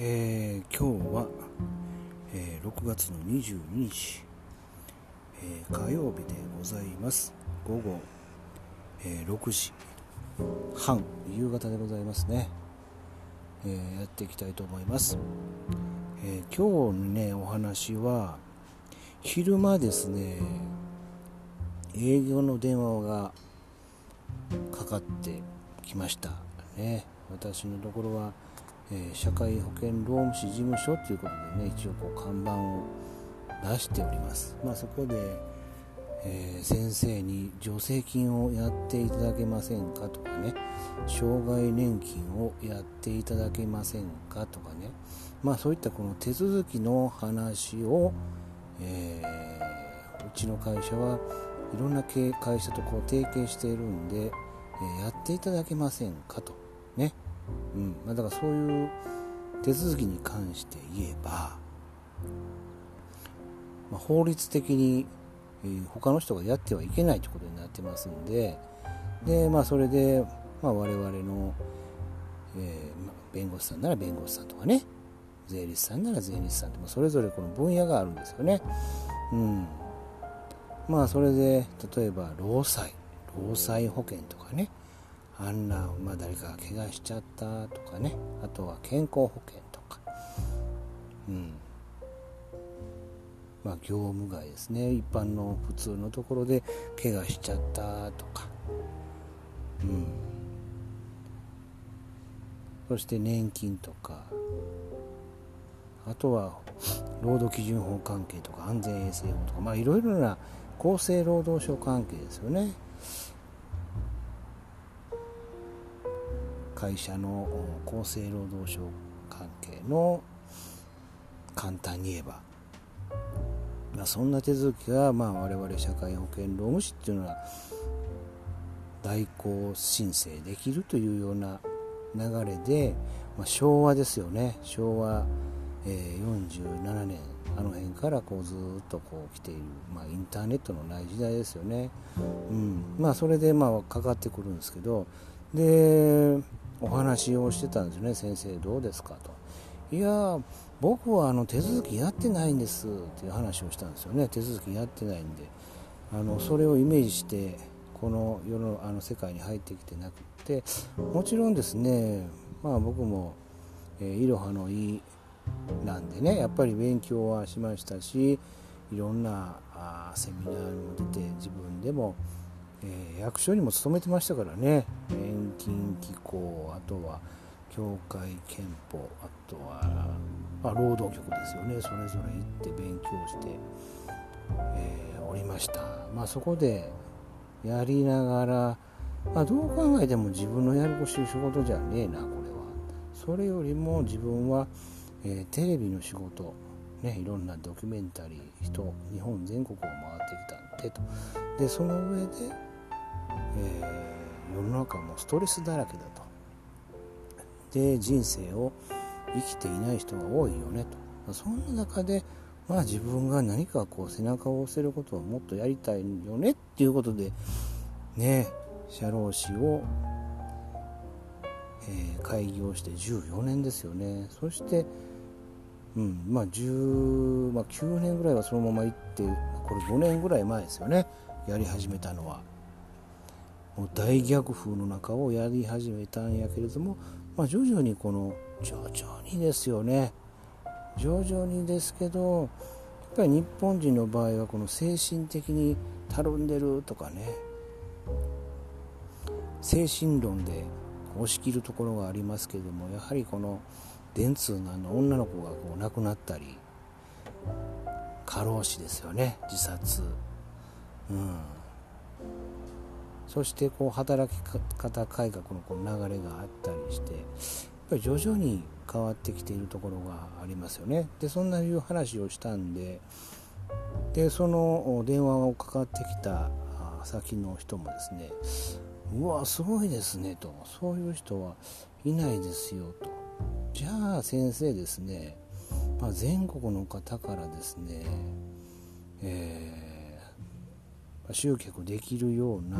えー、今日は、えー、6月の22日、えー、火曜日でございます。午後、え6時半夕方でございますね、えやっていきたいと思います、え今日のねお話は昼間ですね営業の電話がかかってきましたね。私のところはえ、社会保険労務士事務所ということでね一応こう看板を出しております、まあ、そこで、えー、先生に助成金をやっていただけませんかとかね障害年金をやっていただけませんかとかねまあそういったこの手続きの話を、えー、うちの会社はいろんな会社とこう提携しているんで、えー、やっていただけませんかと。うん。まあ、だからそういう手続きに関して言えば、まあ、法律的に、えー、他の人がやってはいけないということになってますんでで、まあ、それで、まあ、我々の、えー、弁護士さんなら弁護士さんとかね税理士さんなら税理士さんとかそれぞれこの分野があるんですよね。うん、まあそれで例えば労災労災保険とかね。あんな、まあ、誰かが怪我しちゃったとかね。あとは健康保険とか。うん。まあ業務外ですね。一般の普通のところで怪我しちゃったとか。うん。そして年金とか。あとは労働基準法関係とか安全衛生法とか。まあいろいろな厚生労働省関係ですよね。会社の厚生労働省関係の簡単に言えば、まあ、そんな手続きが、まあ、我々社会保険労務士っていうのは代行申請できるというような流れで、まあ、昭和ですよね。昭和、えー、47年あの辺からこうずっとこう来ている、まあ、インターネットのない時代ですよね、うん。まあ、それでまあかかってくるんですけど。でお話をしてたんですね。先生どうですかと。いや僕はあの手続きやってないんですっていう話をしたんですよね。手続きやってないんで。あのそれをイメージしてこの世のあの世界に入ってきてなくて。もちろんですねまあ僕も、え、いろはのいなんでねやっぱり勉強はしましたしいろんなあセミナーにも出て自分でもえー、役所にも勤めてましたからね。年金機構あとは協会憲法あとはあ労働局ですよね。それぞれ行って勉強して、えー、おりました。まあそこでやりながら、まあ、どう考えても自分のやるしい仕事じゃねえなこれは。それよりも自分は、えー、テレビの仕事ね、いろんなドキュメンタリー人日本全国を回ってきたんでと。でその上でえー、世の中もストレスだらけだと。で人生を生きていない人が多いよねと。そんな中でまあ自分が何かこう背中を押せることをもっとやりたいよねっていうことでね社労士を、えー、開業して14年ですよね。そしてうんまあ10、まあ、9年ぐらいはそのまま行ってこれ5年ぐらい前ですよね。やり始めたのは。大逆風の中をやり始めたんやけれども、まあ、徐々にこの徐々にですよね。徐々にですけどやっぱり日本人の場合はこの精神的にたるんでるとかね。精神論で押し切るところがありますけれどもやはりこの電通のの女の子がこう亡くなったり過労死ですよね自殺。うん。そしてこう働き方改革のこの流れがあったりしてやっぱり徐々に変わってきているところがありますよね。でそんないう話をしたんででその電話をかかってきた先の人もですねうわすごいですねとそういう人はいないですよと。じゃあ先生ですね、まあ、全国の方からですね、え集客できるような、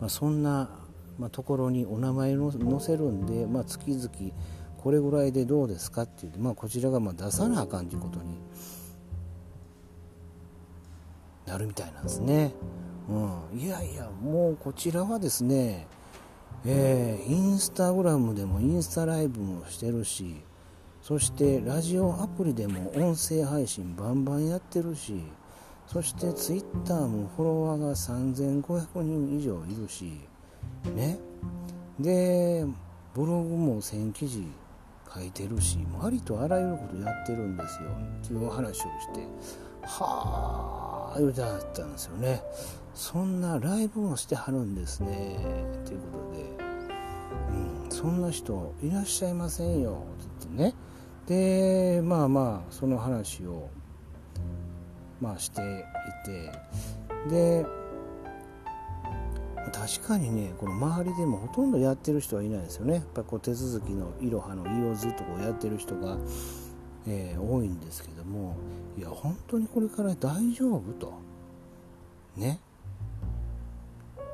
まあ、そんな、まあ、ところにお名前を載せるんで、まあ、月々これぐらいでどうですかって言って、まあ、こちらがま出さなあかんということになるみたいなんですね。うん、いやいや、もうこちらはですね、えー、インスタグラムでもインスタライブもしてるし、そしてラジオアプリでも音声配信バンバンやってるし、そしてツイッターもフォロワーが3500人以上いるし、ね。で、ブログも1000記事書いてるし、ありとあらゆることやってるんですよ。っていう話をして、はあ、言うてはったんですよね。そんなライブもしてはるんですね。ということで、うん、そんな人いらっしゃいませんよ。って言ってね。で、まあまあ、その話を、まあしていて、で、確かにね、この周りでもほとんどやってる人はいないですよね。やっぱこう手続きのいろはのいおずっとこうやってる人が、えー、多いんですけども、いや、本当にこれから大丈夫と。ね。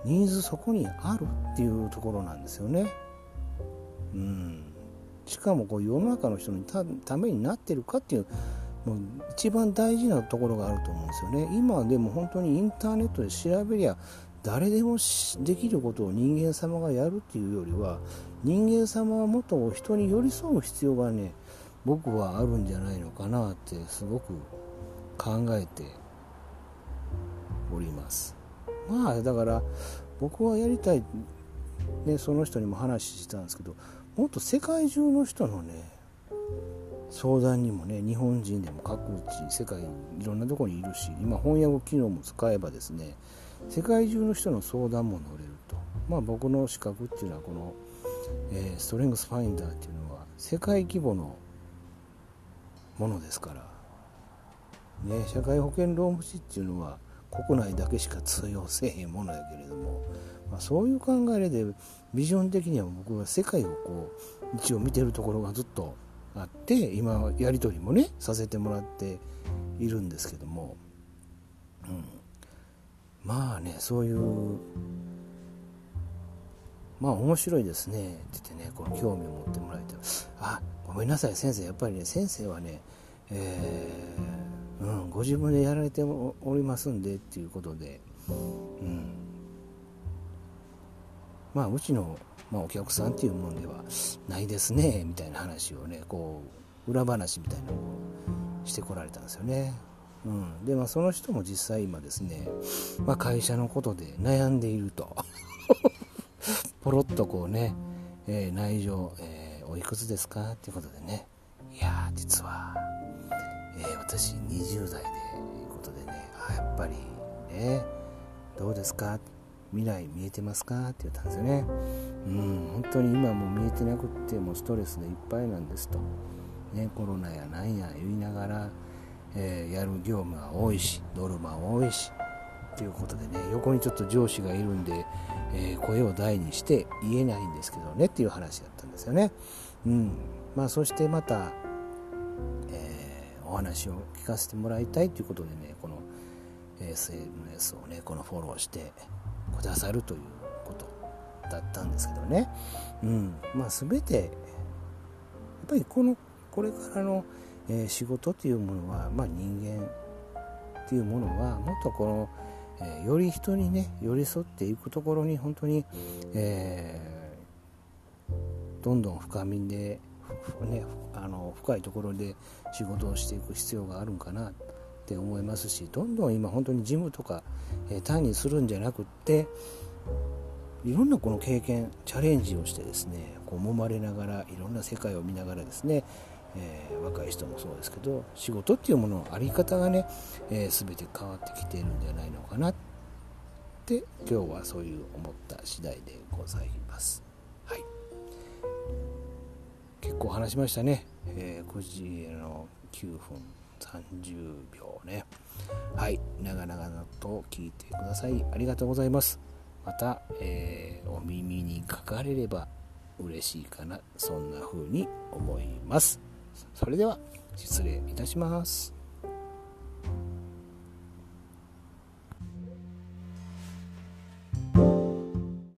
ニーズそこにあるっていうところなんですよね。うん。しかもこう世の中の人のためになってるかっていうもう一番大事なところがあると思うんですよね。今でも本当にインターネットで調べりゃ誰でもできることを人間様がやるっていうよりは人間様はもっと人に寄り添う必要がね僕はあるんじゃないのかなってすごく考えております。まあだから僕はやりたい、ね、その人にも話したんですけどもっと世界中の人のね相談にもね日本人でも各地世界いろんなところにいるし今翻訳機能も使えばですね世界中の人の相談も乗れると。まあ僕の資格っていうのはこの、えー、ストレングスファインダーっていうのは世界規模のものですから、ね、社会保険労務士っていうのは国内だけしか通用せえへんものやけれども、まあ、そういう考えでビジョン的には僕は世界をこう一応見てるところがずっとあって今やり取りもねさせてもらっているんですけども、うん、まあねそういうまあ面白いですね。って言ってねこの興味を持ってもらえて。あごめんなさい先生。やっぱりね先生はね、えー、うん、ご自分でやられておりますんでっていうことで、うん、まあうちのまあ、お客さんっていうもんではないですねみたいな話をねこう裏話みたいなのをしてこられたんですよね。うん、でまあその人も実際今ですね、まあ、会社のことで悩んでいると。ポロッとこうね、えー、内情、えー、おいくつですか？っていうことでね。いや実は、えー、私20代でいうことでねあやっぱりねどうですか？未来見えてますか？って言ったんですよね。うん本当に今も見えてなくってもうストレスでいっぱいなんですと、ね、コロナやなんや言いながら、えー、やる業務は多いしノルマ多いしということでね横にちょっと上司がいるんで、えー、声を大にして言えないんですけどねっていう話だったんですよね。うん。まあそしてまた、えー、お話を聞かせてもらいたいということでねこの SNS をねこのフォローしてくださるということだったんですけどね、うん。まあ、全てやっぱりこのこれからの、えー、仕事というものは、まあ、人間っていうものはもっとこの、えー、より人にね寄り添っていくところに本当に、えー、どんどん深みで、ね、あの深いところで仕事をしていく必要があるんかな。って思いますしどんどん今本当にジムとか、えー、単にするんじゃなくっていろんなこの経験チャレンジをしてですねこう揉まれながらいろんな世界を見ながらですね、えー、若い人もそうですけど仕事っていうものの在り方がね、えー、全て変わってきているんじゃないのかなって今日はそういう思った次第でございます。はい、結構話しましたね、えー、9時の9分。30秒ね。はい。長々と聞いてください。ありがとうございます。また、えー、お耳にかかれれば嬉しいかな。そんな風に思います。それでは失礼いたします。